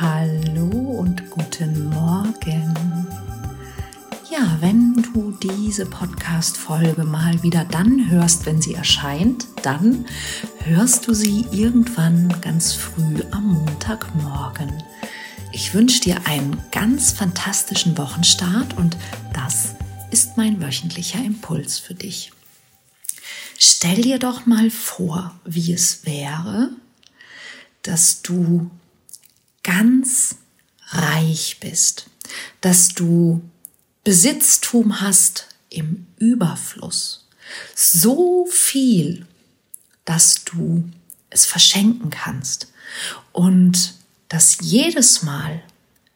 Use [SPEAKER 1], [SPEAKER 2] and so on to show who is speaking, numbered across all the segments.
[SPEAKER 1] Hallo und guten Morgen. Ja, wenn du diese Podcast-Folge mal wieder dann hörst, wenn sie erscheint, dann hörst du sie irgendwann ganz früh am Montagmorgen. Ich wünsche dir einen ganz fantastischen Wochenstart und das ist mein wöchentlicher Impuls für dich. Stell dir doch mal vor, wie es wäre, dass du ganz reich bist, dass du Besitztum hast im Überfluss, so viel, dass du es verschenken kannst. Und dass jedes Mal,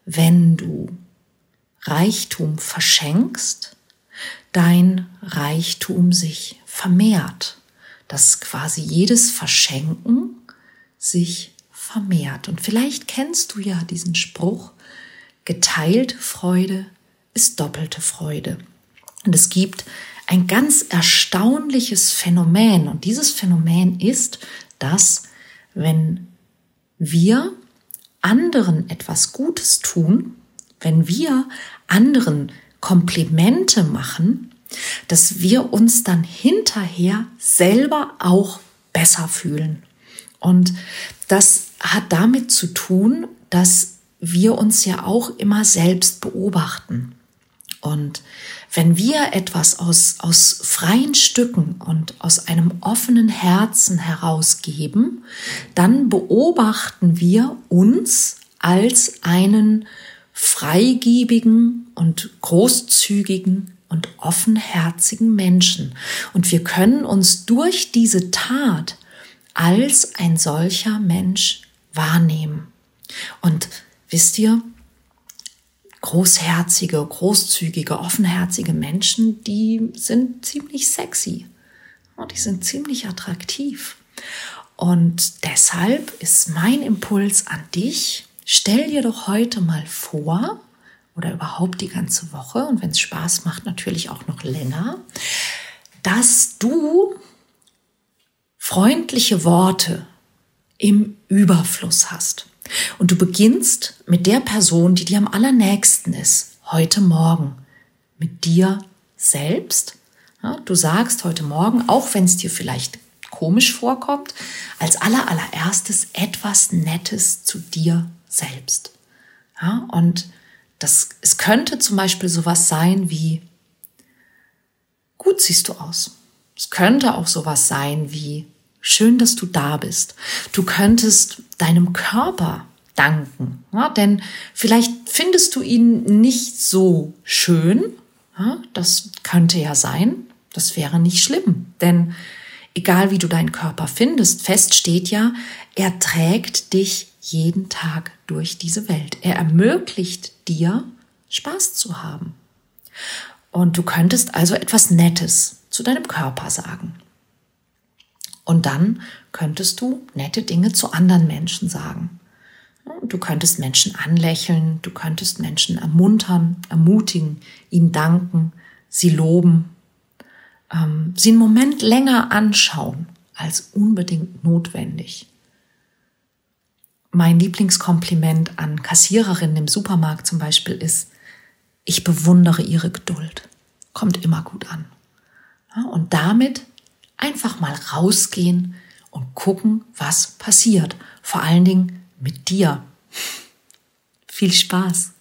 [SPEAKER 1] wenn du Reichtum verschenkst, dein Reichtum sich vermehrt, dass quasi jedes Verschenken sich vermehrt. Und vielleicht kennst du ja diesen Spruch, geteilte Freude ist doppelte Freude. Und es gibt ein ganz erstaunliches Phänomen. Und dieses Phänomen ist, dass wenn wir anderen etwas Gutes tun, wenn wir anderen Komplimente machen, dass wir uns dann hinterher selber auch besser fühlen. Und das hat damit zu tun, dass wir uns ja auch immer selbst beobachten. Und wenn wir etwas aus, aus freien Stücken und aus einem offenen Herzen herausgeben, dann beobachten wir uns als einen freigebigen und großzügigen und offenherzigen Menschen. Und wir können uns durch diese Tat als ein solcher Mensch wahrnehmen. Und wisst ihr, großherzige, großzügige, offenherzige Menschen, die sind ziemlich sexy die sind ziemlich attraktiv. Und deshalb ist mein Impuls an dich, stell dir doch heute mal vor, oder überhaupt die ganze Woche und wenn es Spaß macht, natürlich auch noch länger, dass du freundliche Worte im Überfluss hast. Und du beginnst mit der Person, die dir am allernächsten ist, heute Morgen, mit dir selbst. Ja, du sagst heute Morgen, auch wenn es dir vielleicht komisch vorkommt, als aller allererstes etwas Nettes zu dir selbst. Ja, und das, es könnte zum Beispiel sowas sein wie, gut siehst du aus. Es könnte auch sowas sein wie, schön, dass du da bist. Du könntest deinem Körper danken, ja, denn vielleicht findest du ihn nicht so schön. Ja, das könnte ja sein. Das wäre nicht schlimm, denn egal wie du deinen Körper findest, fest steht ja, er trägt dich jeden Tag durch diese Welt. Er ermöglicht dir, Spaß zu haben. Und du könntest also etwas Nettes zu deinem Körper sagen. Und dann könntest du nette Dinge zu anderen Menschen sagen. Du könntest Menschen anlächeln, du könntest Menschen ermuntern, ermutigen, ihnen danken, sie loben, ähm, sie einen Moment länger anschauen als unbedingt notwendig. Mein Lieblingskompliment an Kassiererinnen im Supermarkt zum Beispiel ist, ich bewundere ihre Geduld. Kommt immer gut an. Und damit einfach mal rausgehen und gucken, was passiert. Vor allen Dingen mit dir. Viel Spaß!